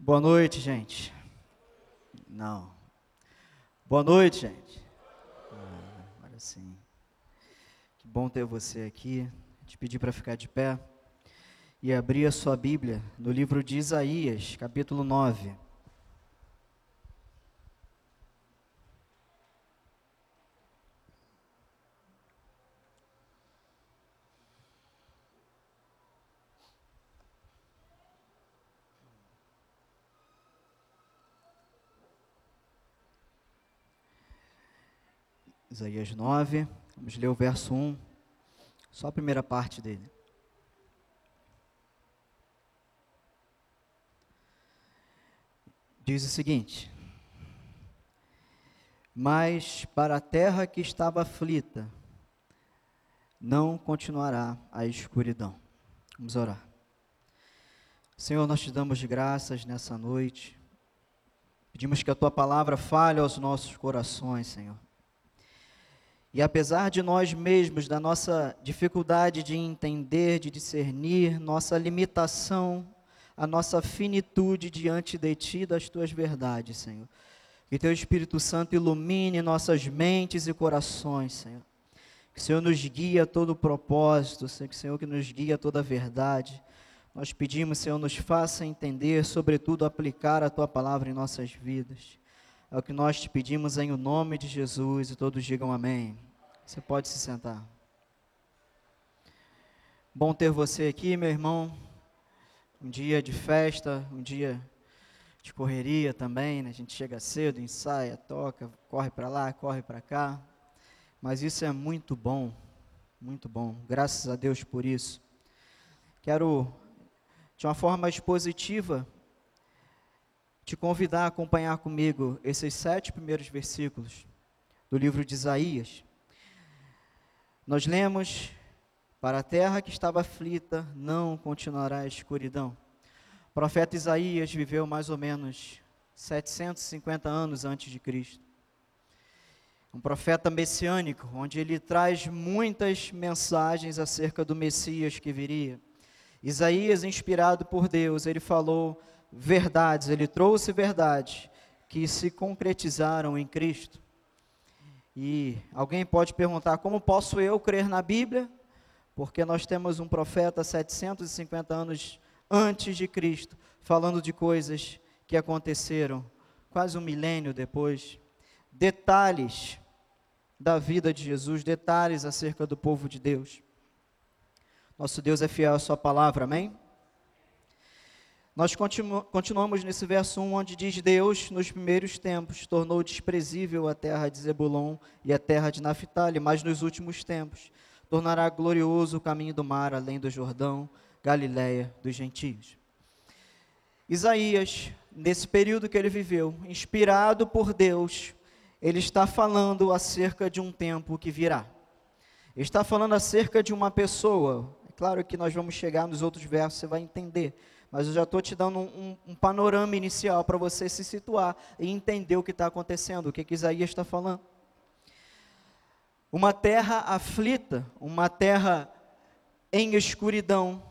Boa noite, gente. Não. Boa noite, gente. Ah, agora sim. Que bom ter você aqui. Te pedir para ficar de pé e abrir a sua Bíblia no livro de Isaías, capítulo 9. Isaías 9, vamos ler o verso 1, só a primeira parte dele. Diz o seguinte: Mas para a terra que estava aflita, não continuará a escuridão. Vamos orar. Senhor, nós te damos graças nessa noite. Pedimos que a tua palavra fale aos nossos corações, Senhor. E apesar de nós mesmos, da nossa dificuldade de entender, de discernir, nossa limitação, a nossa finitude diante de Ti, das Tuas verdades, Senhor. Que Teu Espírito Santo ilumine nossas mentes e corações, Senhor. Que o Senhor nos guie a todo o propósito, que o Senhor que nos guie a toda a verdade. Nós pedimos, Senhor, nos faça entender, sobretudo aplicar a Tua palavra em nossas vidas. É o que nós te pedimos em o nome de Jesus e todos digam amém. Você pode se sentar. Bom ter você aqui, meu irmão. Um dia de festa, um dia de correria também, né? A gente chega cedo, ensaia, toca, corre para lá, corre para cá. Mas isso é muito bom, muito bom. Graças a Deus por isso. Quero, de uma forma expositiva, te convidar a acompanhar comigo esses sete primeiros versículos do livro de Isaías. Nós lemos: Para a terra que estava aflita, não continuará a escuridão. O profeta Isaías viveu mais ou menos 750 anos antes de Cristo. Um profeta messiânico, onde ele traz muitas mensagens acerca do Messias que viria. Isaías, inspirado por Deus, ele falou verdades, ele trouxe verdades que se concretizaram em Cristo. E alguém pode perguntar: como posso eu crer na Bíblia? Porque nós temos um profeta 750 anos antes de Cristo, falando de coisas que aconteceram quase um milênio depois. Detalhes da vida de Jesus, detalhes acerca do povo de Deus. Nosso Deus é fiel à Sua palavra, amém? Nós continu continuamos nesse verso 1, onde diz: Deus, nos primeiros tempos, tornou desprezível a terra de Zebulon e a terra de Naphtali, mas nos últimos tempos tornará glorioso o caminho do mar, além do Jordão, Galiléia dos gentios. Isaías, nesse período que ele viveu, inspirado por Deus, ele está falando acerca de um tempo que virá. Ele está falando acerca de uma pessoa. É claro que nós vamos chegar nos outros versos, você vai entender mas eu já estou te dando um, um, um panorama inicial para você se situar e entender o que está acontecendo, o que, que Isaías está falando. Uma terra aflita, uma terra em escuridão,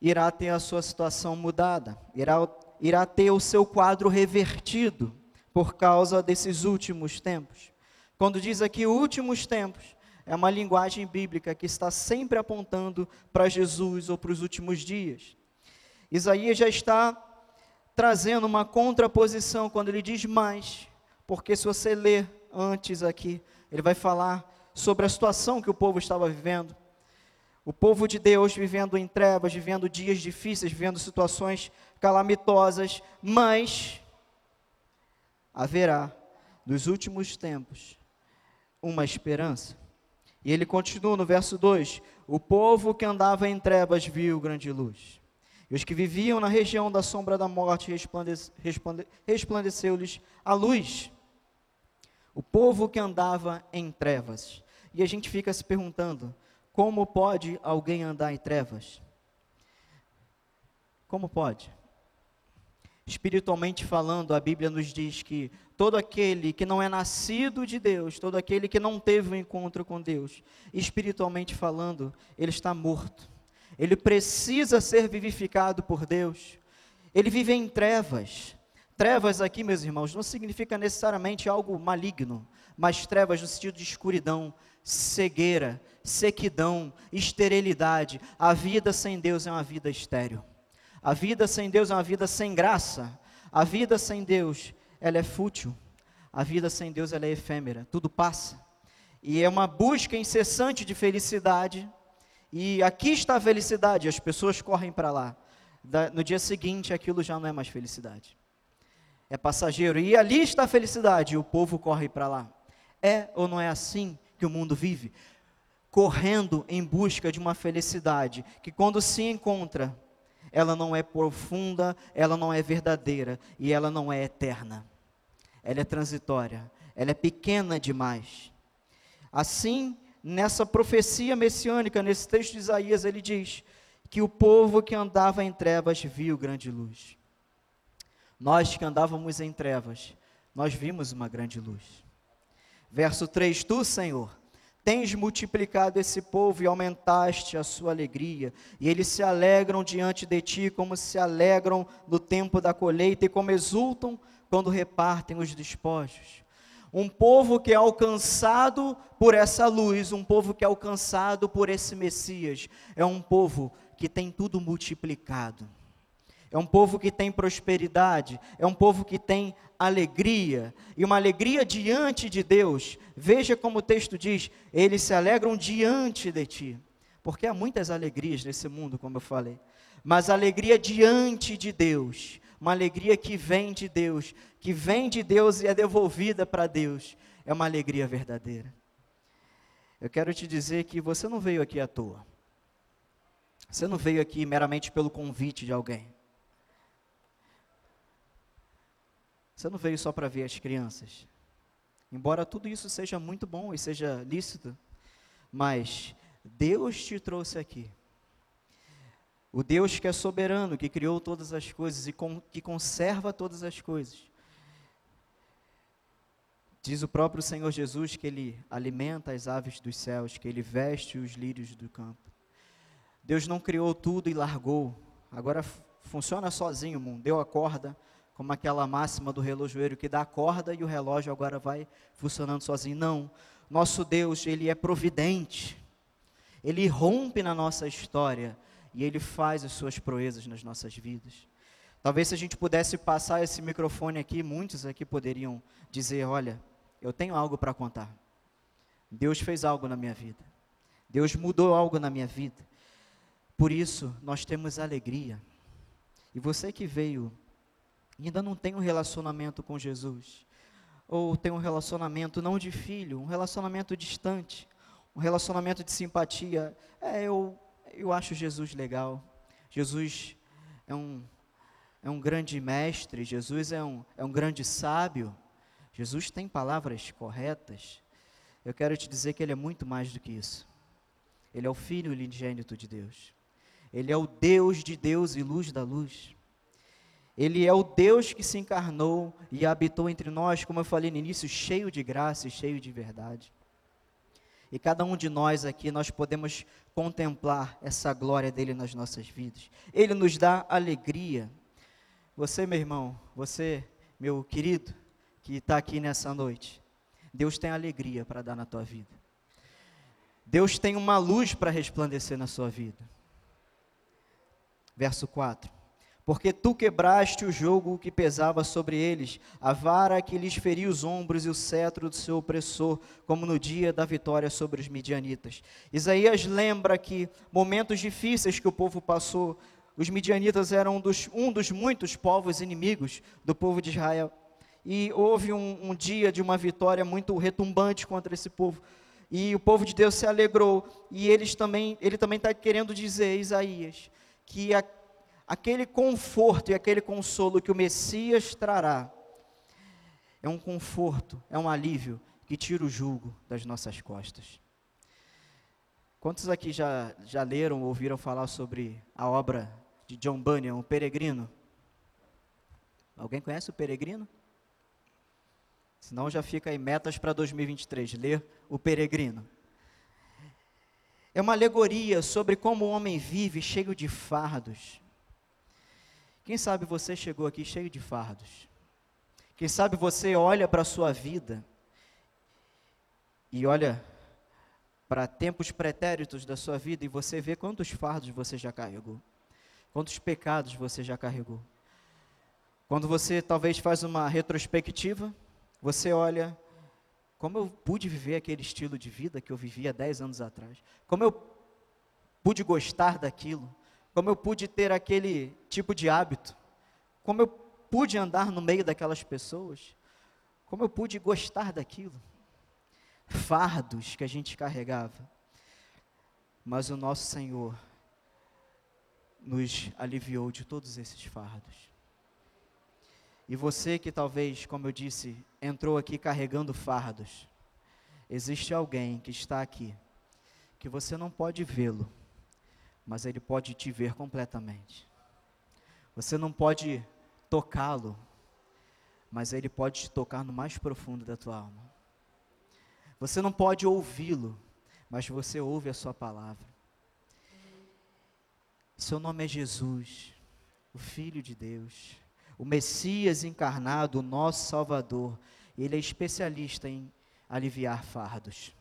irá ter a sua situação mudada, irá, irá ter o seu quadro revertido por causa desses últimos tempos. Quando diz aqui últimos tempos, é uma linguagem bíblica que está sempre apontando para Jesus ou para os últimos dias. Isaías já está trazendo uma contraposição quando ele diz mais, porque se você ler antes aqui, ele vai falar sobre a situação que o povo estava vivendo. O povo de Deus vivendo em trevas, vivendo dias difíceis, vivendo situações calamitosas, mas haverá nos últimos tempos uma esperança. E ele continua no verso 2: O povo que andava em trevas viu grande luz. E os que viviam na região da sombra da morte resplandece, resplandeceu-lhes a luz. O povo que andava em trevas. E a gente fica se perguntando: como pode alguém andar em trevas? Como pode? Espiritualmente falando, a Bíblia nos diz que todo aquele que não é nascido de Deus, todo aquele que não teve um encontro com Deus, espiritualmente falando, ele está morto. ele precisa ser vivificado por Deus. Ele vive em trevas. Trevas aqui, meus irmãos, não significa necessariamente algo maligno, mas trevas no sentido de escuridão, cegueira, sequidão, esterilidade. A vida sem Deus é uma vida estéril. A vida sem Deus é uma vida sem graça. A vida sem Deus, ela é fútil. A vida sem Deus, ela é efêmera. Tudo passa. E é uma busca incessante de felicidade. E aqui está a felicidade, as pessoas correm para lá. no dia seguinte, aquilo já não é mais felicidade. É passageiro. E ali está a felicidade, o povo corre para lá. É ou não é assim que o mundo vive? Correndo em busca de uma felicidade que, quando se encontra, ela não é profunda, ela não é verdadeira e ela não é eterna. Ela é transitória, ela é pequena demais. Assim, nessa profecia messiânica, nesse texto de Isaías, ele diz que o povo que andava em trevas viu grande luz. Nós que andávamos em trevas, nós vimos uma grande luz. Verso 3: Tu, Senhor, Tens multiplicado esse povo e aumentaste a sua alegria, e eles se alegram diante de ti, como se alegram no tempo da colheita e como exultam quando repartem os despojos. Um povo que é alcançado por essa luz, um povo que é alcançado por esse Messias, é um povo que tem tudo multiplicado é um povo que tem prosperidade, é um povo que tem alegria, e uma alegria diante de Deus. Veja como o texto diz: eles se alegram diante de ti. Porque há muitas alegrias nesse mundo, como eu falei, mas alegria diante de Deus, uma alegria que vem de Deus, que vem de Deus e é devolvida para Deus, é uma alegria verdadeira. Eu quero te dizer que você não veio aqui à toa. Você não veio aqui meramente pelo convite de alguém. Você não veio só para ver as crianças. Embora tudo isso seja muito bom e seja lícito, mas Deus te trouxe aqui. O Deus que é soberano, que criou todas as coisas e com, que conserva todas as coisas. Diz o próprio Senhor Jesus que Ele alimenta as aves dos céus, que Ele veste os lírios do campo. Deus não criou tudo e largou. Agora funciona sozinho o mundo. Deu a corda, como aquela máxima do relojoeiro que dá a corda e o relógio agora vai funcionando sozinho. Não. Nosso Deus, ele é providente. Ele rompe na nossa história e ele faz as suas proezas nas nossas vidas. Talvez se a gente pudesse passar esse microfone aqui, muitos aqui poderiam dizer: Olha, eu tenho algo para contar. Deus fez algo na minha vida. Deus mudou algo na minha vida. Por isso, nós temos alegria. E você que veio ainda não tem um relacionamento com Jesus, ou tem um relacionamento não de filho, um relacionamento distante, um relacionamento de simpatia, é, eu, eu acho Jesus legal, Jesus é um, é um grande mestre, Jesus é um, é um grande sábio, Jesus tem palavras corretas, eu quero te dizer que Ele é muito mais do que isso. Ele é o Filho unigênito de Deus. Ele é o Deus de Deus e luz da luz. Ele é o Deus que se encarnou e habitou entre nós, como eu falei no início, cheio de graça e cheio de verdade. E cada um de nós aqui, nós podemos contemplar essa glória dele nas nossas vidas. Ele nos dá alegria. Você, meu irmão, você, meu querido, que está aqui nessa noite, Deus tem alegria para dar na tua vida. Deus tem uma luz para resplandecer na sua vida. Verso 4 porque tu quebraste o jogo que pesava sobre eles, a vara que lhes feria os ombros e o cetro do seu opressor, como no dia da vitória sobre os midianitas. Isaías lembra que momentos difíceis que o povo passou, os midianitas eram um dos, um dos muitos povos inimigos do povo de Israel. E houve um, um dia de uma vitória muito retumbante contra esse povo. E o povo de Deus se alegrou. E eles também, ele também está querendo dizer, Isaías, que a aquele conforto e aquele consolo que o Messias trará, é um conforto, é um alívio que tira o jugo das nossas costas. Quantos aqui já, já leram ou ouviram falar sobre a obra de John Bunyan, O Peregrino? Alguém conhece o Peregrino? Senão já fica aí metas para 2023, ler O Peregrino. é uma alegoria sobre como o homem vive cheio de fardos. Quem sabe você chegou aqui cheio de fardos? Quem sabe você olha para a sua vida e olha para tempos pretéritos da sua vida e você vê quantos fardos você já carregou, quantos pecados você já carregou. Quando você talvez faz uma retrospectiva, você olha como eu pude viver aquele estilo de vida que eu vivia 10 anos atrás, como eu pude gostar daquilo, como eu pude ter aquele tipo de hábito, como eu pude andar no meio daquelas pessoas, como eu pude gostar daquilo. Fardos que a gente carregava. Mas o nosso Senhor nos aliviou de todos esses fardos. E você que talvez, como eu disse, entrou aqui carregando fardos, existe alguém que está aqui, que você não pode vê-lo, mas ele pode te ver completamente. Você não pode tocá-lo, mas ele pode te tocar no mais profundo da tua alma. Você não pode ouvi-lo, mas você ouve a sua palavra. Seu nome é Jesus, o Filho de Deus, o Messias encarnado, o nosso Salvador. Ele é especialista em aliviar fardos.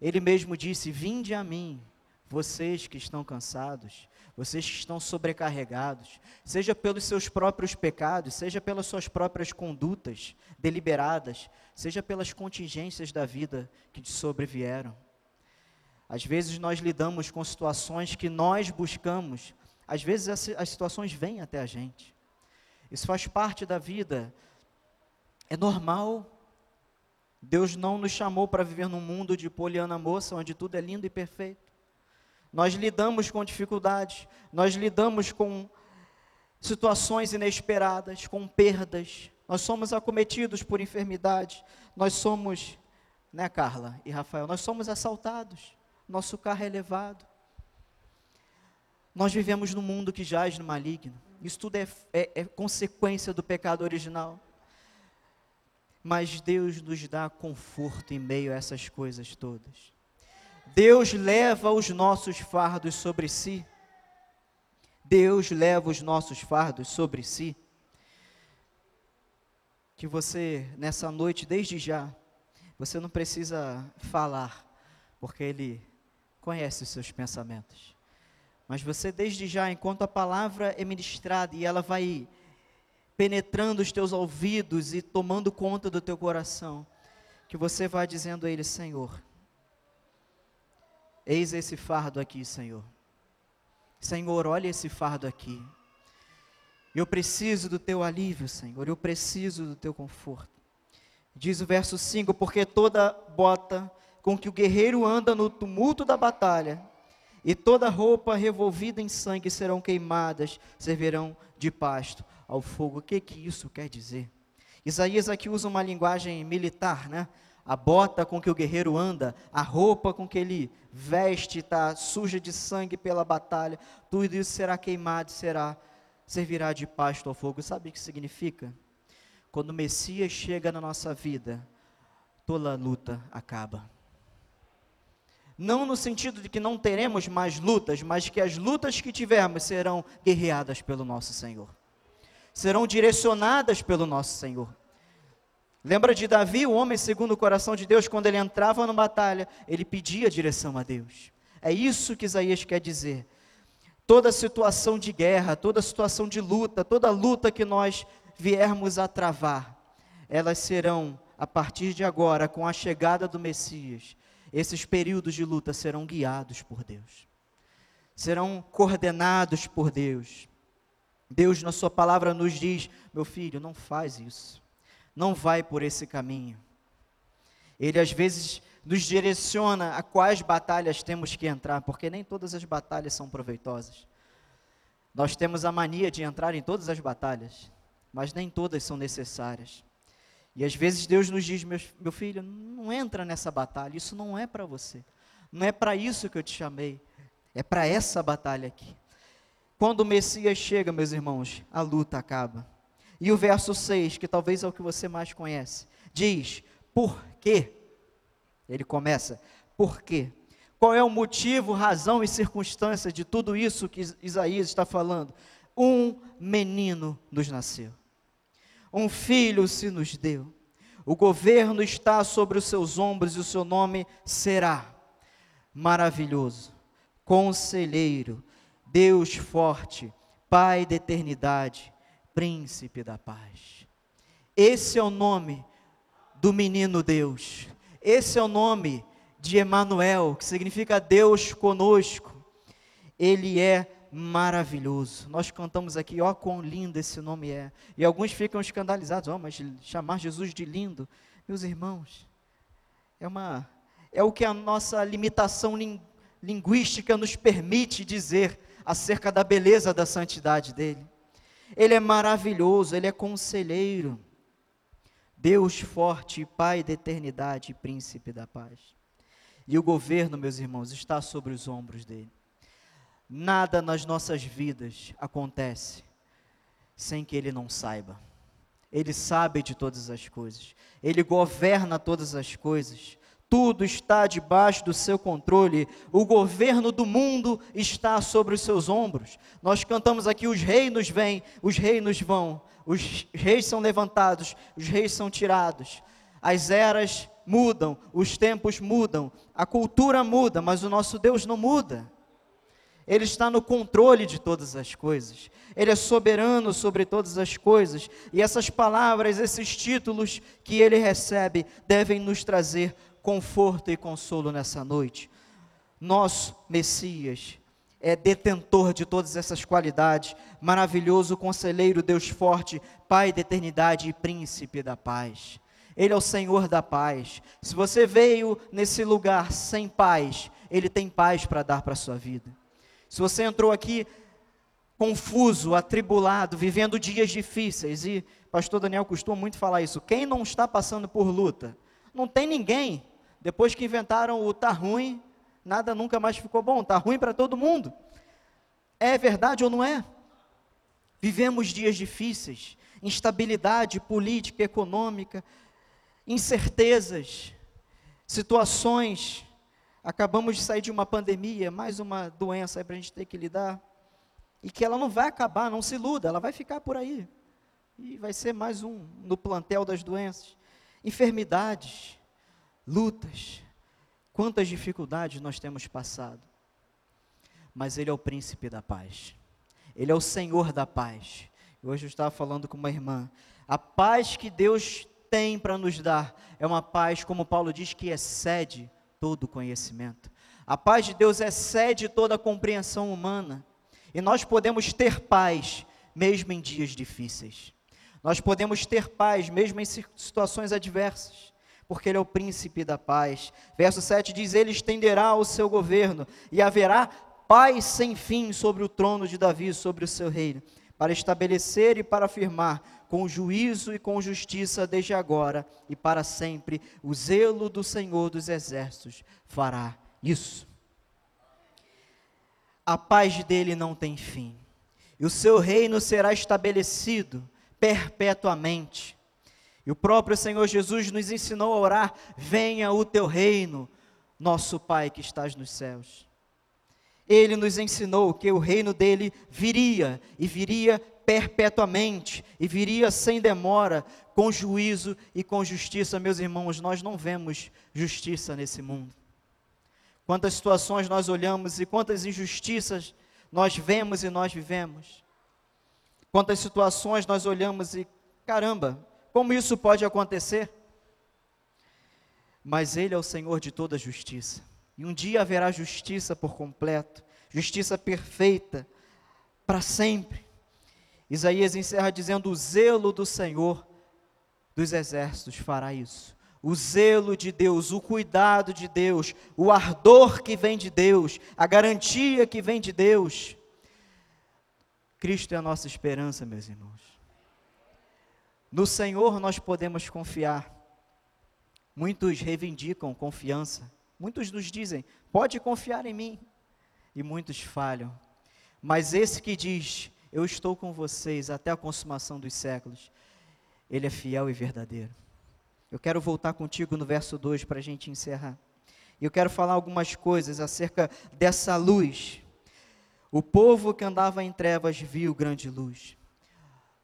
Ele mesmo disse: Vinde a mim, vocês que estão cansados, vocês que estão sobrecarregados, seja pelos seus próprios pecados, seja pelas suas próprias condutas deliberadas, seja pelas contingências da vida que te sobrevieram. Às vezes nós lidamos com situações que nós buscamos, às vezes as, situações vêm até a gente. Isso faz parte da vida, é normal. Deus não nos chamou para viver num mundo de poliana moça, onde tudo é lindo e perfeito. Nós lidamos com dificuldades, nós lidamos com situações inesperadas, com perdas, nós somos acometidos por enfermidade, nós somos, né, Carla e Rafael, nós somos assaltados, nosso carro é levado. Nós vivemos num mundo que jaz no maligno, isso tudo é, é, é consequência do pecado original. Mas Deus nos dá conforto em meio a essas coisas todas. Deus leva os nossos fardos sobre si. Deus leva os nossos fardos sobre si. Que você, nessa noite, desde já, você não precisa falar, porque Ele conhece os seus pensamentos. Mas você, desde já, enquanto a palavra é ministrada e ela vai penetrando os teus ouvidos e tomando conta do teu coração, que você vai dizendo a Ele: Senhor, Eis esse fardo aqui, Senhor. Senhor, olha esse fardo aqui. Eu preciso do teu alívio, Senhor. Eu preciso do teu conforto. Diz o verso 5: Porque toda bota com que o guerreiro anda no tumulto da batalha, e toda roupa revolvida em sangue serão queimadas, servirão de pasto ao fogo. O que que isso quer dizer? Isaías aqui usa uma linguagem militar, né? A bota com que o guerreiro anda, a roupa com que ele veste está suja de sangue pela batalha, tudo isso será queimado, será servirá de pasto ao fogo. Sabe o que significa? Quando o Messias chega na nossa vida, toda luta acaba. Não no sentido de que não teremos mais lutas, mas que as lutas que tivermos serão guerreadas pelo nosso Senhor. Serão direcionadas pelo nosso Senhor. Lembra de Davi, o homem segundo o coração de Deus, quando ele entrava na batalha, ele pedia direção a Deus. É isso que Isaías quer dizer. Toda situação de guerra, toda situação de luta, toda luta que nós viermos a travar, elas serão, a partir de agora, com a chegada do Messias, esses períodos de luta serão guiados por Deus, serão coordenados por Deus. Deus, na Sua palavra, nos diz: meu filho, não faz isso não vai por esse caminho. Ele às vezes nos direciona a quais batalhas temos que entrar, porque nem todas as batalhas são proveitosas. Nós temos a mania de entrar em todas as batalhas, mas nem todas são necessárias. E às vezes Deus nos diz, meu, meu filho, não entra nessa batalha, isso não é para você. Não é para isso que eu te chamei, é para essa batalha aqui. Quando o Messias chega, meus irmãos, a luta acaba. E o verso 6, que talvez é o que você mais conhece, diz: Por quê? Ele começa: Por quê? Qual é o motivo, razão e circunstância de tudo isso que Isaías está falando? Um menino nos nasceu, um filho se nos deu. O governo está sobre os seus ombros e o seu nome será maravilhoso, conselheiro, Deus forte, Pai da eternidade, príncipe da paz. Esse é o nome do menino Deus. Esse é o nome de Emanuel, que significa Deus conosco. Ele é maravilhoso. Nós cantamos aqui, ó, quão lindo esse nome é. E alguns ficam escandalizados, ó, oh, mas chamar Jesus de lindo, meus irmãos, é uma é o que a nossa limitação ling, linguística nos permite dizer acerca da beleza da santidade dele. Ele é maravilhoso, ele é conselheiro. Deus forte, Pai da eternidade príncipe da paz. E o governo, meus irmãos, está sobre os ombros dele. Nada nas nossas vidas acontece sem que ele não saiba. Ele sabe de todas as coisas. Ele governa todas as coisas. Tudo está debaixo do seu controle. O governo do mundo está sobre os seus ombros. Nós cantamos aqui: os reinos vêm, os reinos vão. Os reis são levantados, os reis são tirados. As eras mudam, os tempos mudam, a cultura muda, mas o nosso Deus não muda. Ele está no controle de todas as coisas. Ele é soberano sobre todas as coisas. E essas palavras, esses títulos que ele recebe, devem nos trazer conforto e consolo nessa noite. Nosso Messias é detentor de todas essas qualidades, maravilhoso conselheiro, Deus forte, Pai da eternidade e príncipe da paz. Ele é o Senhor da paz. Se você veio nesse lugar sem paz, Ele tem paz para dar para a sua vida. Se você entrou aqui confuso, atribulado, vivendo dias difíceis, e pastor Daniel costuma muito falar isso, quem não está passando por luta? Não tem ninguém. Depois que inventaram o tá ruim, nada nunca mais ficou bom, tá ruim para todo mundo. É verdade ou não é? Vivemos dias difíceis, instabilidade política, econômica, incertezas, situações Acabamos de sair de uma pandemia, mais uma doença para a gente ter que lidar. E que ela não vai acabar, não se iluda, ela vai ficar por aí. E vai ser mais um no plantel das doenças. Enfermidades, lutas, quantas dificuldades nós temos passado. Mas Ele é o príncipe da paz. Ele é o Senhor da paz. Hoje eu estava falando com uma irmã. A paz que Deus tem para nos dar é uma paz, como Paulo diz, que excede todo conhecimento. A paz de Deus excede toda a compreensão humana. E nós podemos ter paz mesmo em dias difíceis. Nós podemos ter paz mesmo em situações adversas, porque Ele é o príncipe da paz. Verso 7 diz: Ele estenderá o seu governo e haverá paz sem fim sobre o trono de Davi, sobre o seu reino, para estabelecer e para afirmar com juízo e com justiça desde agora e para sempre. O zelo do Senhor dos exércitos fará isso. A paz dele não tem fim, e o seu reino será estabelecido perpetuamente. E o próprio Senhor Jesus nos ensinou a orar: venha o teu reino, nosso Pai que estás nos céus. Ele nos ensinou que o reino dele viria e viria perpetuamente e viria sem demora, com juízo e com justiça. Meus irmãos, nós não vemos justiça nesse mundo. Quantas situações nós olhamos e quantas injustiças nós vemos e nós vivemos. Quantas situações nós olhamos e, caramba, como isso pode acontecer? Mas Ele é o Senhor de toda justiça. E um dia haverá justiça por completo, justiça perfeita, para sempre. Isaías encerra dizendo: O zelo do Senhor dos exércitos fará isso. O zelo de Deus, o cuidado de Deus, o ardor que vem de Deus, a garantia que vem de Deus. Cristo é a nossa esperança, meus irmãos. No Senhor nós podemos confiar. Muitos reivindicam confiança. Muitos nos dizem: pode confiar em mim. E muitos falham. Mas esse que diz: eu estou com vocês até a consumação dos séculos. Ele é fiel e verdadeiro. Eu quero voltar contigo no verso 2 para a gente encerrar. E eu quero falar algumas coisas acerca dessa luz. O povo que andava em trevas viu grande luz.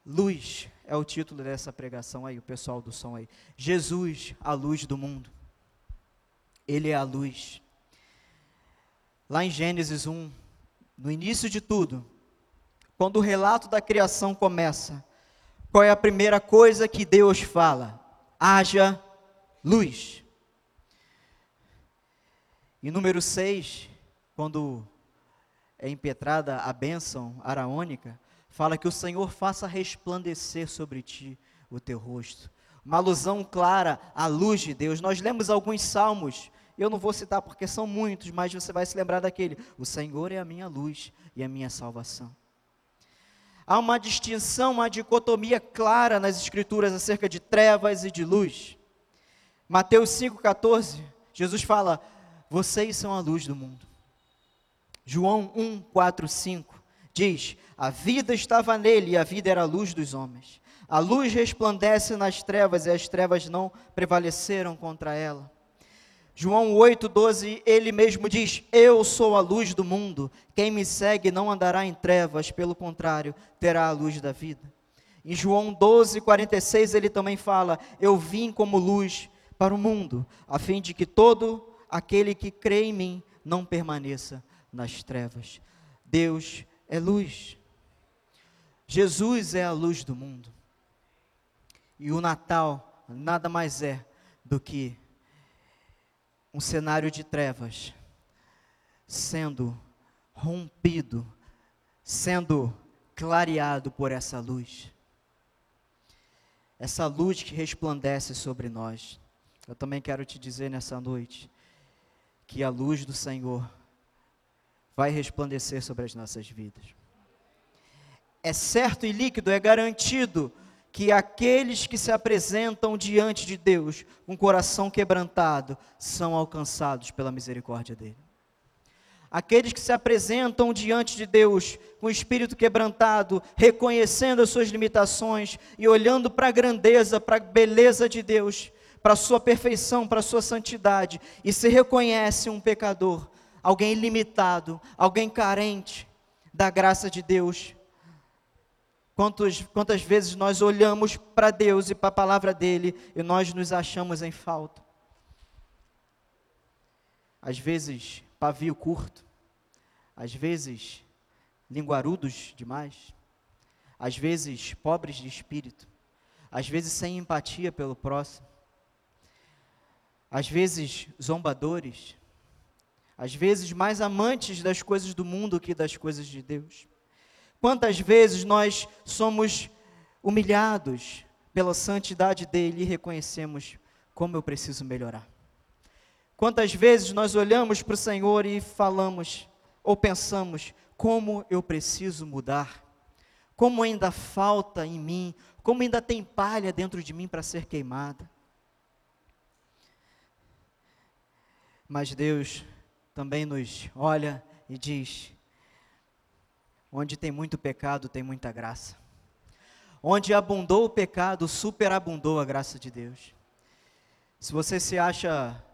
Luz é o título dessa pregação aí, o pessoal do som aí. Jesus, a luz do mundo. Ele é a luz. Lá em Gênesis 1, no início de tudo, quando o relato da criação começa, qual é a primeira coisa que Deus fala? Haja luz. E número 6, quando é impetrada a bênção araônica, fala que o Senhor faça resplandecer sobre ti o teu rosto. Uma alusão clara à luz de Deus. Nós lemos alguns salmos, eu não vou citar porque são muitos, mas você vai se lembrar daquele: O Senhor é a minha luz e a minha salvação. Há uma distinção, uma dicotomia clara nas Escrituras acerca de trevas e de luz. Mateus 5,14, Jesus fala: Vocês são a luz do mundo. João 1, 4, 5 diz: A vida estava nele e a vida era a luz dos homens. A luz resplandece nas trevas e as trevas não prevaleceram contra ela. João 8,12, ele mesmo diz: Eu sou a luz do mundo. Quem me segue não andará em trevas, pelo contrário, terá a luz da vida. Em João 12,46, ele também fala: Eu vim como luz para o mundo, a fim de que todo aquele que crê em mim não permaneça nas trevas. Deus é luz. Jesus é a luz do mundo. E o Natal nada mais é do que um cenário de trevas sendo rompido, sendo clareado por essa luz. Essa luz que resplandece sobre nós. Eu também quero te dizer nessa noite que a luz do Senhor vai resplandecer sobre as nossas vidas. É certo e líquido, é garantido que aqueles que se apresentam diante de Deus com coração quebrantado são alcançados pela misericórdia dele. Aqueles que se apresentam diante de Deus com o espírito quebrantado, reconhecendo as suas limitações e olhando para a grandeza, para a beleza de Deus, para a sua perfeição, para a sua santidade, e se reconhece um pecador, alguém limitado, alguém carente da graça de Deus, Quantos, quantas vezes nós olhamos para Deus e para a palavra dele e nós nos achamos em falta? Às vezes, pavio curto, às vezes, linguarudos demais, às vezes, pobres de espírito, às vezes, sem empatia pelo próximo, às vezes, zombadores, às vezes, mais amantes das coisas do mundo que das coisas de Deus. Quantas vezes nós somos humilhados pela santidade dele e reconhecemos como eu preciso melhorar. Quantas vezes nós olhamos para o Senhor e falamos ou pensamos como eu preciso mudar, como ainda falta em mim, como ainda tem palha dentro de mim para ser queimada. Mas Deus também nos olha e diz: Onde tem muito pecado, tem muita graça. Onde abundou o pecado, superabundou a graça de Deus. Se você se acha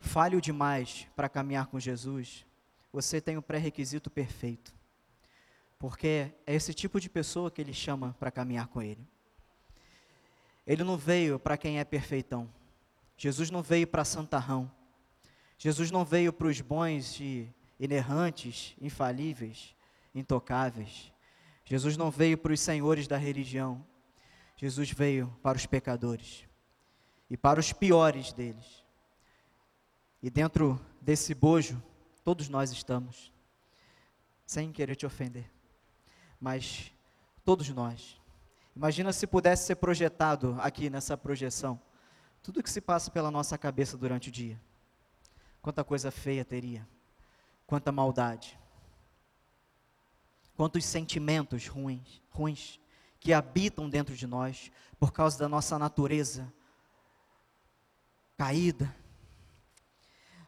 falho demais para caminhar com Jesus, você tem o pré-requisito perfeito. Porque é esse tipo de pessoa que ele chama para caminhar com ele. Ele não veio para quem é perfeitão. Jesus não veio para santarrão. Jesus não veio para os bons e inerrantes, infalíveis intocáveis. Jesus não veio para os senhores da religião. Jesus veio para os pecadores e para os piores deles. E dentro desse bojo, todos nós estamos, sem querer te ofender, mas todos nós. Imagina se pudesse ser projetado aqui nessa projeção, tudo que se passa pela nossa cabeça durante o dia. Quanta coisa feia teria, quanta maldade, quantos sentimentos ruins, ruins que habitam dentro de nós por causa da nossa natureza caída.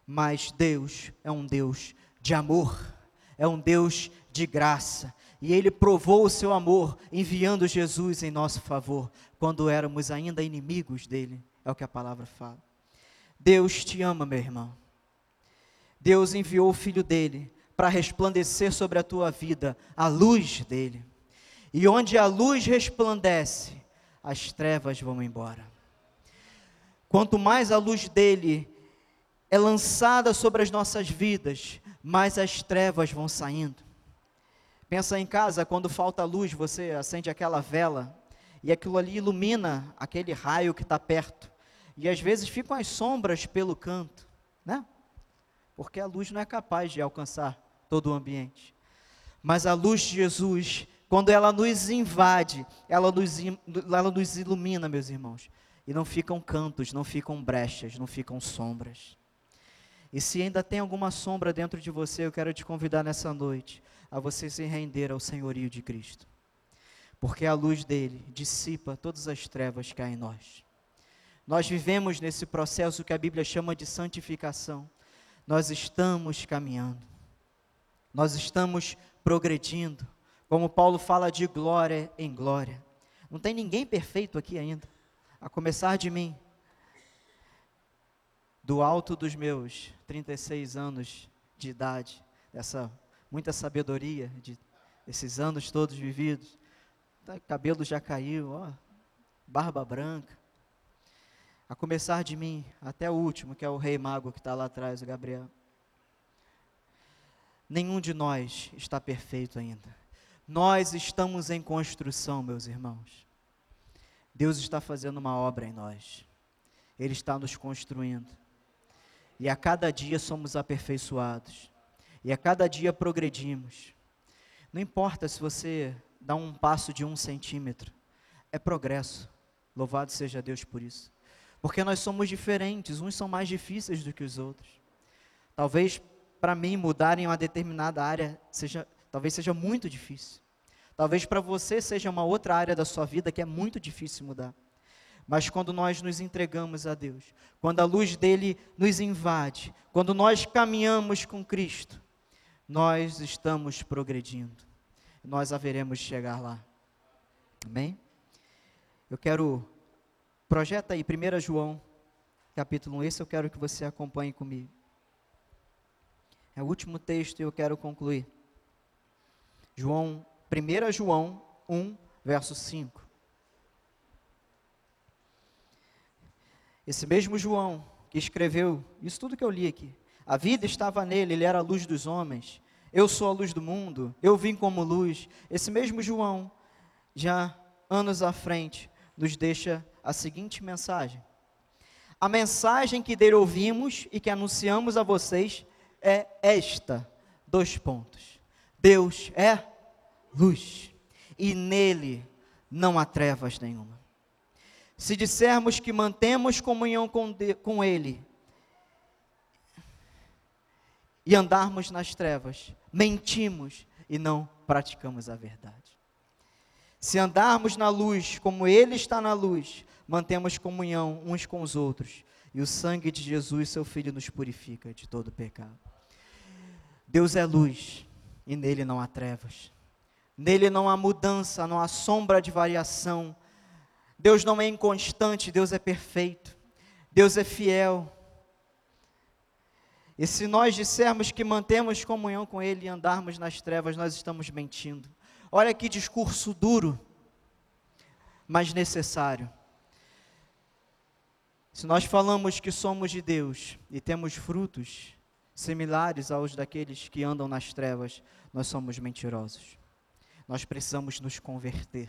Mas Deus é um Deus de amor, é um Deus de graça, e Ele provou o seu amor enviando Jesus em nosso favor, quando éramos ainda inimigos dele, é o que a palavra fala. Deus te ama, meu irmão. Deus enviou o Filho dele para resplandecer sobre a tua vida a luz dele. E onde a luz resplandece, as trevas vão embora. Quanto mais a luz dele é lançada sobre as nossas vidas, mais as trevas vão saindo. Pensa em casa, quando falta luz, você acende aquela vela e aquilo ali ilumina aquele raio que está perto. E às vezes ficam as sombras pelo canto, né? Porque a luz não é capaz de alcançar todo o ambiente. Mas a luz de Jesus, quando ela nos invade, ela nos, ela nos ilumina, meus irmãos. E não ficam cantos, não ficam brechas, não ficam sombras. E se ainda tem alguma sombra dentro de você, eu quero te convidar nessa noite a você se render ao senhorio de Cristo. Porque a luz dele dissipa todas as trevas que há em nós. Nós vivemos nesse processo que a Bíblia chama de santificação. Nós estamos caminhando. Nós estamos progredindo. Como Paulo fala de glória em glória. Não tem ninguém perfeito aqui ainda, a começar de mim. Do alto dos meus 36 anos de idade, dessa muita sabedoria de esses anos todos vividos. Tá, cabelo já caiu, ó, barba branca. A começar de mim até o último, que é o rei mago que está lá atrás, o Gabriel. Nenhum de nós está perfeito ainda. Nós estamos em construção, meus irmãos. Deus está fazendo uma obra em nós. Ele está nos construindo. E a cada dia somos aperfeiçoados. E a cada dia progredimos. Não importa se você dá um passo de um centímetro, é progresso. Louvado seja Deus por isso. Porque nós somos diferentes, uns são mais difíceis do que os outros. Talvez para mim mudar em uma determinada área seja, talvez seja muito difícil. Talvez para você seja uma outra área da sua vida que é muito difícil mudar. Mas quando nós nos entregamos a Deus, quando a luz dele nos invade, quando nós caminhamos com Cristo, nós estamos progredindo. Nós haveremos de chegar lá. Amém? Eu quero, projeta aí 1 João, capítulo 1, esse eu quero que você acompanhe comigo. É o último texto e eu quero concluir. João, 1 João 1, verso 5. Esse mesmo João que escreveu isso tudo que eu li aqui. A vida estava nele, ele era a luz dos homens. Eu sou a luz do mundo, eu vim como luz. Esse mesmo João, já anos à frente, nos deixa a seguinte mensagem. A mensagem que dele ouvimos e que anunciamos a vocês é esta: dois pontos. Deus é luz, e nele não há trevas nenhuma. Se dissermos que mantemos comunhão com, de, com Ele e andarmos nas trevas, mentimos e não praticamos a verdade. Se andarmos na luz como Ele está na luz, mantemos comunhão uns com os outros, e o sangue de Jesus, seu Filho, nos purifica de todo pecado. Deus é luz, e nele não há trevas. Nele não há mudança, não há sombra de variação. Deus não é inconstante, Deus é perfeito. Deus é fiel. E se nós dissermos que mantemos comunhão com Ele e andarmos nas trevas, nós estamos mentindo. Olha que discurso duro, mas necessário. Se nós falamos que somos de Deus e temos frutos similares aos daqueles que andam nas trevas, nós somos mentirosos. Nós precisamos nos converter.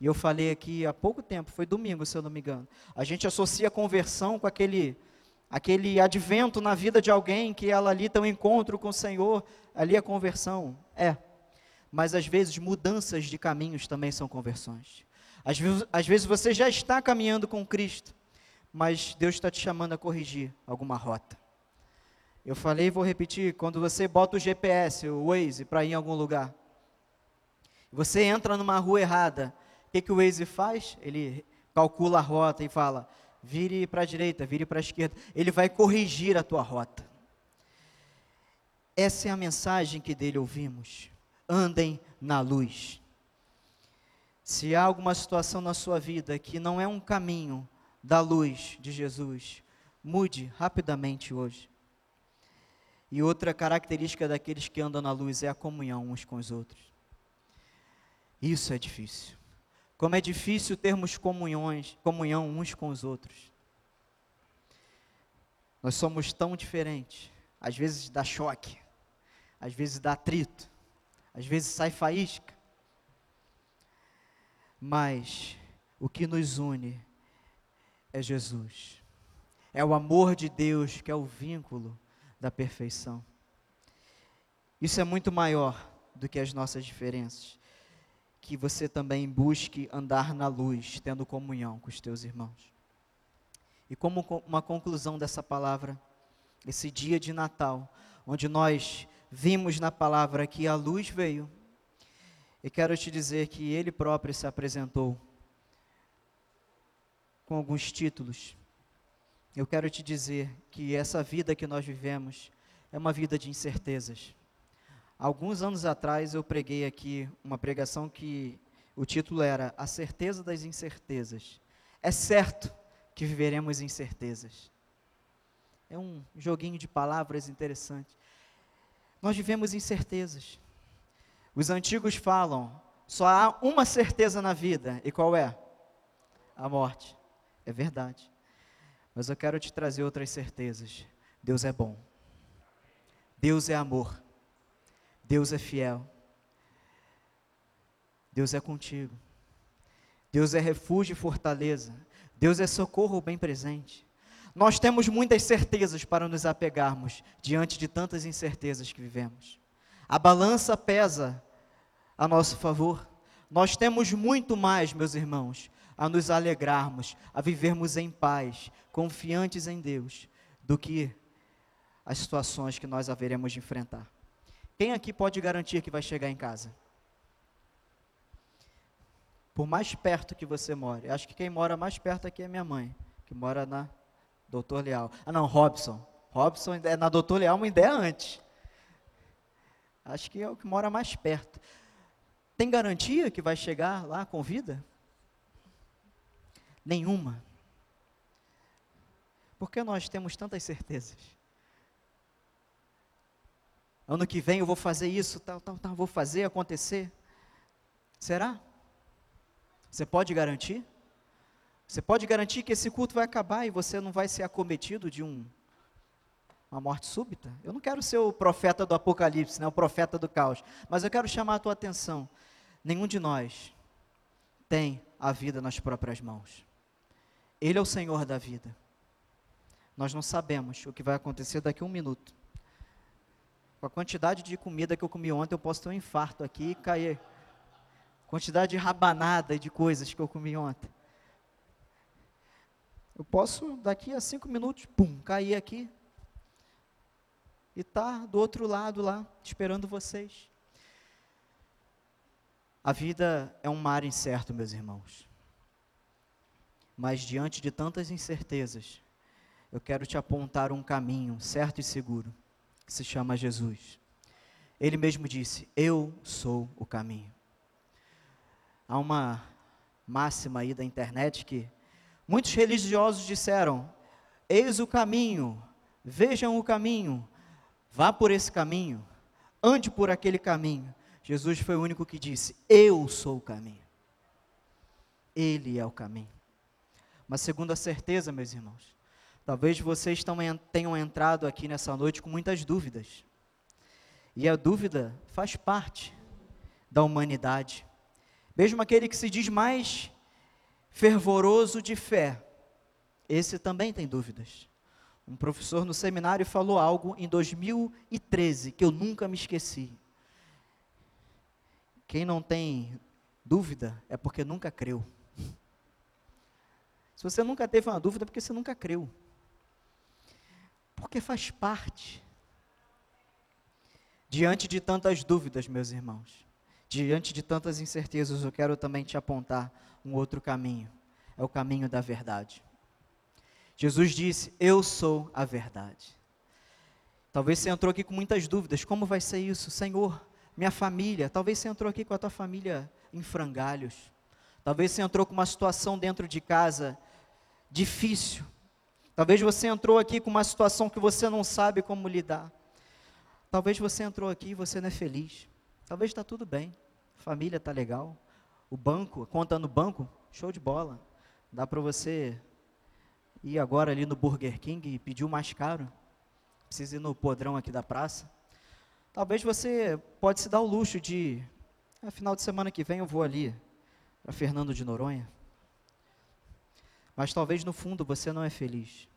E eu falei aqui há pouco tempo, foi domingo, se eu não me engano. A gente associa a conversão com aquele aquele advento na vida de alguém que ela ali tem um encontro com o Senhor, ali é conversão. É. Mas às vezes mudanças de caminhos também são conversões. Às vezes, às vezes você já está caminhando com Cristo, mas Deus está te chamando a corrigir alguma rota. Eu falei e vou repetir: quando você bota o GPS, o Waze, para ir em algum lugar, você entra numa rua errada, o que, que o Waze faz? Ele calcula a rota e fala: vire para a direita, vire para a esquerda. Ele vai corrigir a tua rota. Essa é a mensagem que dele ouvimos. Andem na luz. Se há alguma situação na sua vida que não é um caminho da luz de Jesus, mude rapidamente hoje. E outra característica daqueles que andam na luz é a comunhão uns com os outros. Isso é difícil. Como é difícil termos comunhões, comunhão uns com os outros. Nós somos tão diferentes. Às vezes dá choque, às vezes dá atrito, às vezes sai faísca. Mas o que nos une é Jesus. É o amor de Deus que é o vínculo da perfeição. Isso é muito maior do que as nossas diferenças. Que você também busque andar na luz, tendo comunhão com os teus irmãos. E como uma conclusão dessa palavra, esse dia de Natal, onde nós vimos na palavra que a luz veio, e quero te dizer que ele próprio se apresentou com alguns títulos eu quero te dizer que essa vida que nós vivemos é uma vida de incertezas. Alguns anos atrás eu preguei aqui uma pregação que o título era A Certeza das Incertezas. É certo que viveremos incertezas. É um joguinho de palavras interessante. Nós vivemos incertezas. Os antigos falam: só há uma certeza na vida, e qual é? A morte. É verdade. Mas eu quero te trazer outras certezas. Deus é bom. Deus é amor. Deus é fiel. Deus é contigo. Deus é refúgio e fortaleza. Deus é socorro bem presente. Nós temos muitas certezas para nos apegarmos diante de tantas incertezas que vivemos. A balança pesa a nosso favor. Nós temos muito mais, meus irmãos, a nos alegrarmos, a vivermos em paz, confiantes em Deus, do que as situações que nós haveremos de enfrentar. Quem aqui pode garantir que vai chegar em casa? Por mais perto que você more, acho que quem mora mais perto aqui é minha mãe, que mora na Doutor Leal. Ah, não, Robson. Robson é na Doutor Leal, uma ideia antes. Acho que é o que mora mais perto. Tem garantia que vai chegar lá com vida? Nenhuma. Por que nós temos tantas certezas? Ano que vem eu vou fazer isso, tal, tal, tal, vou fazer acontecer. Será? Você pode garantir? Você pode garantir que esse culto vai acabar e você não vai ser acometido de um, uma morte súbita? Eu não quero ser o profeta do Apocalipse, né, o profeta do caos, mas eu quero chamar a tua atenção. Nenhum de nós tem a vida nas próprias mãos. Ele é o Senhor da vida. Nós não sabemos o que vai acontecer daqui a um minuto. Com a quantidade de comida que eu comi ontem, eu posso ter um infarto aqui e cair. Quantidade de rabanada e de coisas que eu comi ontem. Eu posso, daqui a cinco minutos, pum, cair aqui. E tá do outro lado lá, esperando vocês. A vida é um mar incerto, meus irmãos. Mas diante de tantas incertezas, eu quero te apontar um caminho certo e seguro, que se chama Jesus. Ele mesmo disse: Eu sou o caminho. Há uma máxima aí da internet que muitos religiosos disseram: Eis o caminho, vejam o caminho, vá por esse caminho, ande por aquele caminho. Jesus foi o único que disse: Eu sou o caminho. Ele é o caminho. Uma segunda certeza, meus irmãos. Talvez vocês tenham entrado aqui nessa noite com muitas dúvidas. E a dúvida faz parte da humanidade. Mesmo aquele que se diz mais fervoroso de fé, esse também tem dúvidas. Um professor no seminário falou algo em 2013 que eu nunca me esqueci. Quem não tem dúvida é porque nunca creu. Se você nunca teve uma dúvida, é porque você nunca creu. Porque faz parte. Diante de tantas dúvidas, meus irmãos, diante de tantas incertezas, eu quero também te apontar um outro caminho. É o caminho da verdade. Jesus disse: Eu sou a verdade. Talvez você entrou aqui com muitas dúvidas: como vai ser isso, Senhor? Minha família. Talvez você entrou aqui com a tua família em frangalhos. Talvez você entrou com uma situação dentro de casa difícil. Talvez você entrou aqui com uma situação que você não sabe como lidar. Talvez você entrou aqui e você não é feliz. Talvez está tudo bem. Família está legal. O banco, conta no banco, show de bola. Dá para você ir agora ali no Burger King e pedir o mais caro. Precisa ir no podrão aqui da praça. Talvez você pode se dar o luxo de, ah, final de semana que vem eu vou ali para Fernando de Noronha. Mas talvez no fundo você não é feliz.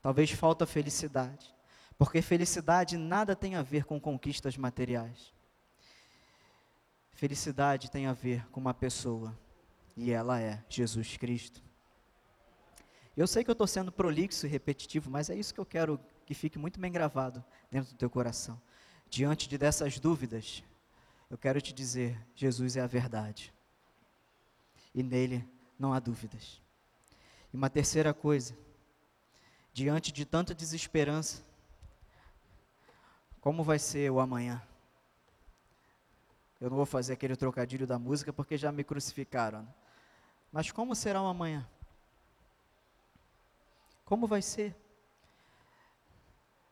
Talvez falta felicidade. Porque felicidade nada tem a ver com conquistas materiais. Felicidade tem a ver com uma pessoa, e ela é Jesus Cristo. Eu sei que eu estou sendo prolixo e repetitivo, mas é isso que eu quero que fique muito bem gravado dentro do teu coração. Diante de dessas dúvidas, eu quero te dizer: Jesus é a verdade, e nele não há dúvidas. E uma terceira coisa, diante de tanta desesperança, como vai ser o amanhã? Eu não vou fazer aquele trocadilho da música porque já me crucificaram. Né? Mas como será o amanhã? Como vai ser?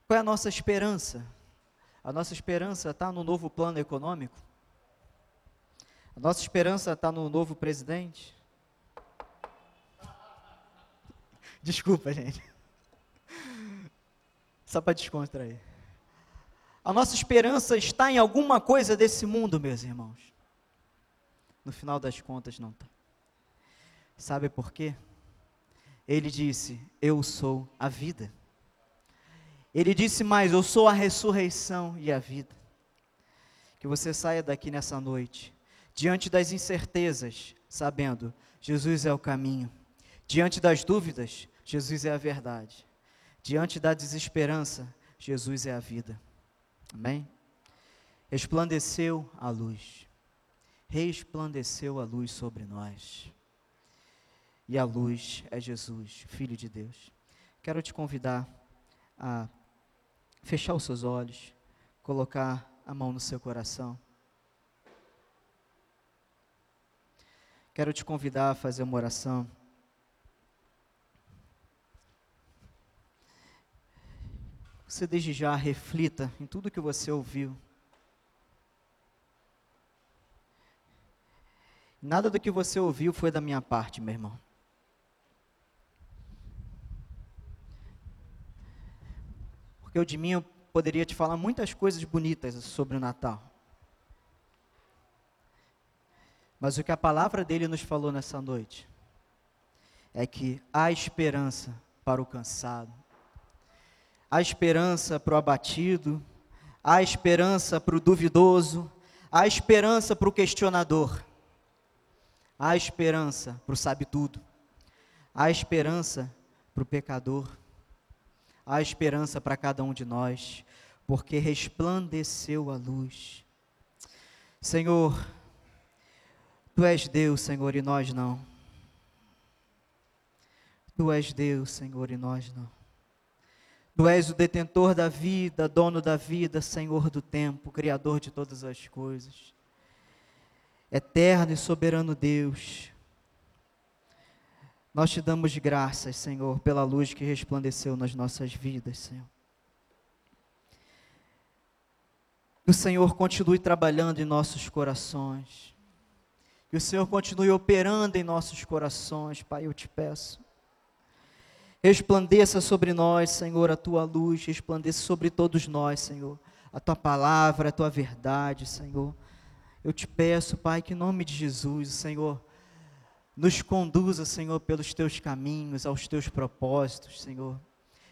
Qual é a nossa esperança? A nossa esperança está no novo plano econômico? A nossa esperança está no novo presidente? Desculpa, gente. Só para descontrair. A nossa esperança está em alguma coisa desse mundo, meus irmãos. No final das contas, não está. Sabe por quê? Ele disse: Eu sou a vida. Ele disse mais: Eu sou a ressurreição e a vida. Que você saia daqui nessa noite, diante das incertezas, sabendo: Jesus é o caminho. Diante das dúvidas, Jesus é a verdade. Diante da desesperança, Jesus é a vida. Amém? Resplandeceu a luz. Resplandeceu a luz sobre nós. E a luz é Jesus, Filho de Deus. Quero te convidar a fechar os seus olhos, colocar a mão no seu coração. Quero te convidar a fazer uma oração. Você desde já reflita em tudo que você ouviu. Nada do que você ouviu foi da minha parte, meu irmão. Porque eu de mim eu poderia te falar muitas coisas bonitas sobre o Natal. Mas o que a palavra dele nos falou nessa noite é que há esperança para o cansado, há esperança para o abatido, há esperança para o duvidoso, há esperança para o questionador, há esperança para o sabe-tudo, há esperança para o pecador, há esperança para cada um de nós, porque resplandeceu a luz. Senhor, Tu és Deus, Senhor, e nós não. Tu és Deus, Senhor, e nós não. Tu és o detentor da vida, dono da vida, Senhor do tempo, Criador de todas as coisas. Eterno e soberano Deus, nós te damos graças, Senhor, pela luz que resplandeceu nas nossas vidas, Senhor. Que o Senhor continue trabalhando em nossos corações. Que o Senhor continue operando em nossos corações, Pai, eu te peço. Resplandeça sobre nós, Senhor, a tua luz, resplandeça sobre todos nós, Senhor, a tua palavra, a tua verdade, Senhor. Eu te peço, Pai, que em nome de Jesus, Senhor, nos conduza, Senhor, pelos teus caminhos, aos teus propósitos, Senhor.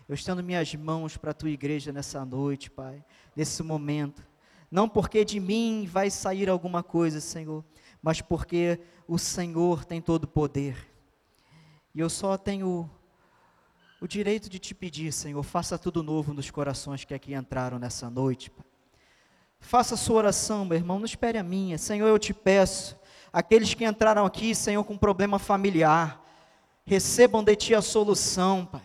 Eu estendo minhas mãos para a tua igreja nessa noite, Pai, nesse momento. Não porque de mim vai sair alguma coisa, Senhor, mas porque o Senhor tem todo o poder. E eu só tenho o direito de te pedir, Senhor, faça tudo novo nos corações que aqui entraram nessa noite. Pai. Faça a sua oração, meu irmão, não espere a minha. Senhor, eu te peço, aqueles que entraram aqui, Senhor, com problema familiar, recebam de ti a solução, Pai.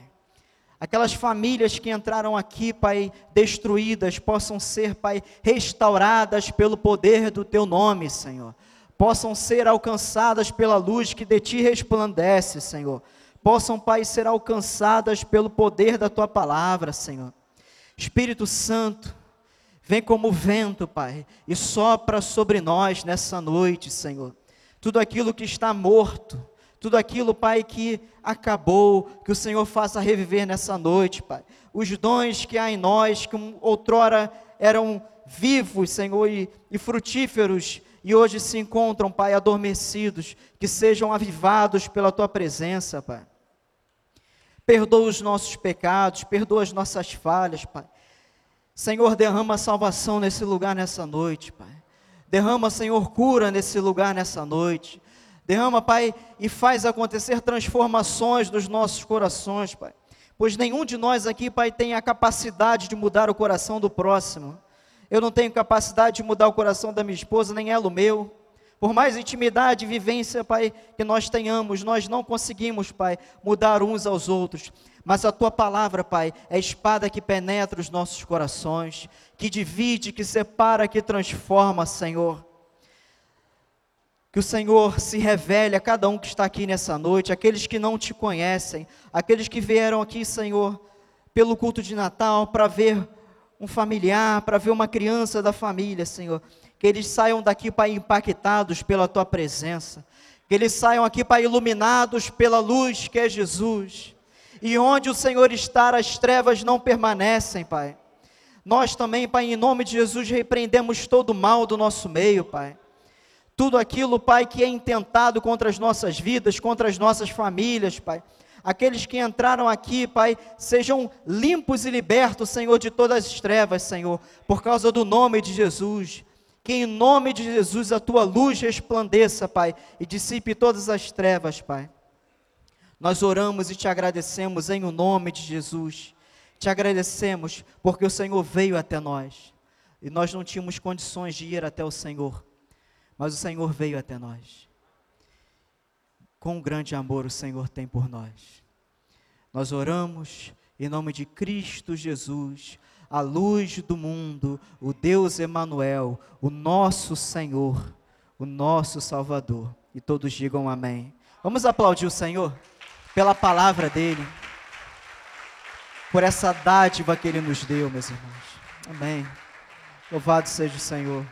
Aquelas famílias que entraram aqui, Pai, destruídas, possam ser, Pai, restauradas pelo poder do Teu nome, Senhor. Possam ser alcançadas pela luz que de Ti resplandece, Senhor possam, Pai, ser alcançadas pelo poder da tua palavra, Senhor. Espírito Santo, Vem como vento, Pai, e sopra sobre nós nessa noite, Senhor. Tudo aquilo que está morto, tudo aquilo, Pai, que acabou, que o Senhor faça reviver nessa noite, Pai. Os dons que há em nós, que outrora eram vivos, Senhor, e, e frutíferos, e hoje se encontram, Pai, adormecidos, que sejam avivados pela Tua presença, Pai. Perdoa os nossos pecados, perdoa as nossas falhas, Pai. Senhor, derrama salvação nesse lugar nessa noite, Pai. Derrama, Senhor, cura nesse lugar nessa noite. Derrama, Pai, e faz acontecer transformações nos nossos corações, Pai. Pois nenhum de nós aqui, Pai, tem a capacidade de mudar o coração do próximo. Eu não tenho capacidade de mudar o coração da minha esposa, nem ela o meu. Por mais intimidade e vivência, Pai, que nós tenhamos, nós não conseguimos, Pai, mudar uns aos outros. Mas a tua palavra, Pai, é a espada que penetra os nossos corações, que divide, que separa, que transforma, Senhor. Que o Senhor se revele a cada um que está aqui nessa noite, aqueles que não te conhecem, aqueles que vieram aqui, Senhor, pelo culto de Natal, para ver um familiar, para ver uma criança da família, Senhor. Que eles saiam daqui, Pai, impactados pela tua presença. Que eles saiam aqui, Pai, iluminados pela luz que é Jesus. E onde o Senhor está, as trevas não permanecem, Pai. Nós também, Pai, em nome de Jesus, repreendemos todo o mal do nosso meio, Pai. Tudo aquilo, Pai, que é intentado contra as nossas vidas, contra as nossas famílias, Pai. Aqueles que entraram aqui, Pai, sejam limpos e libertos, Senhor, de todas as trevas, Senhor, por causa do nome de Jesus. Que em nome de Jesus a tua luz resplandeça, Pai, e dissipe todas as trevas, Pai. Nós oramos e te agradecemos em o nome de Jesus. Te agradecemos porque o Senhor veio até nós e nós não tínhamos condições de ir até o Senhor mas o Senhor veio até nós. Com grande amor o Senhor tem por nós. Nós oramos em nome de Cristo Jesus, a luz do mundo, o Deus Emanuel, o nosso Senhor, o nosso Salvador. E todos digam amém. Vamos aplaudir o Senhor pela palavra dele, por essa dádiva que ele nos deu, meus irmãos. Amém. Louvado seja o Senhor.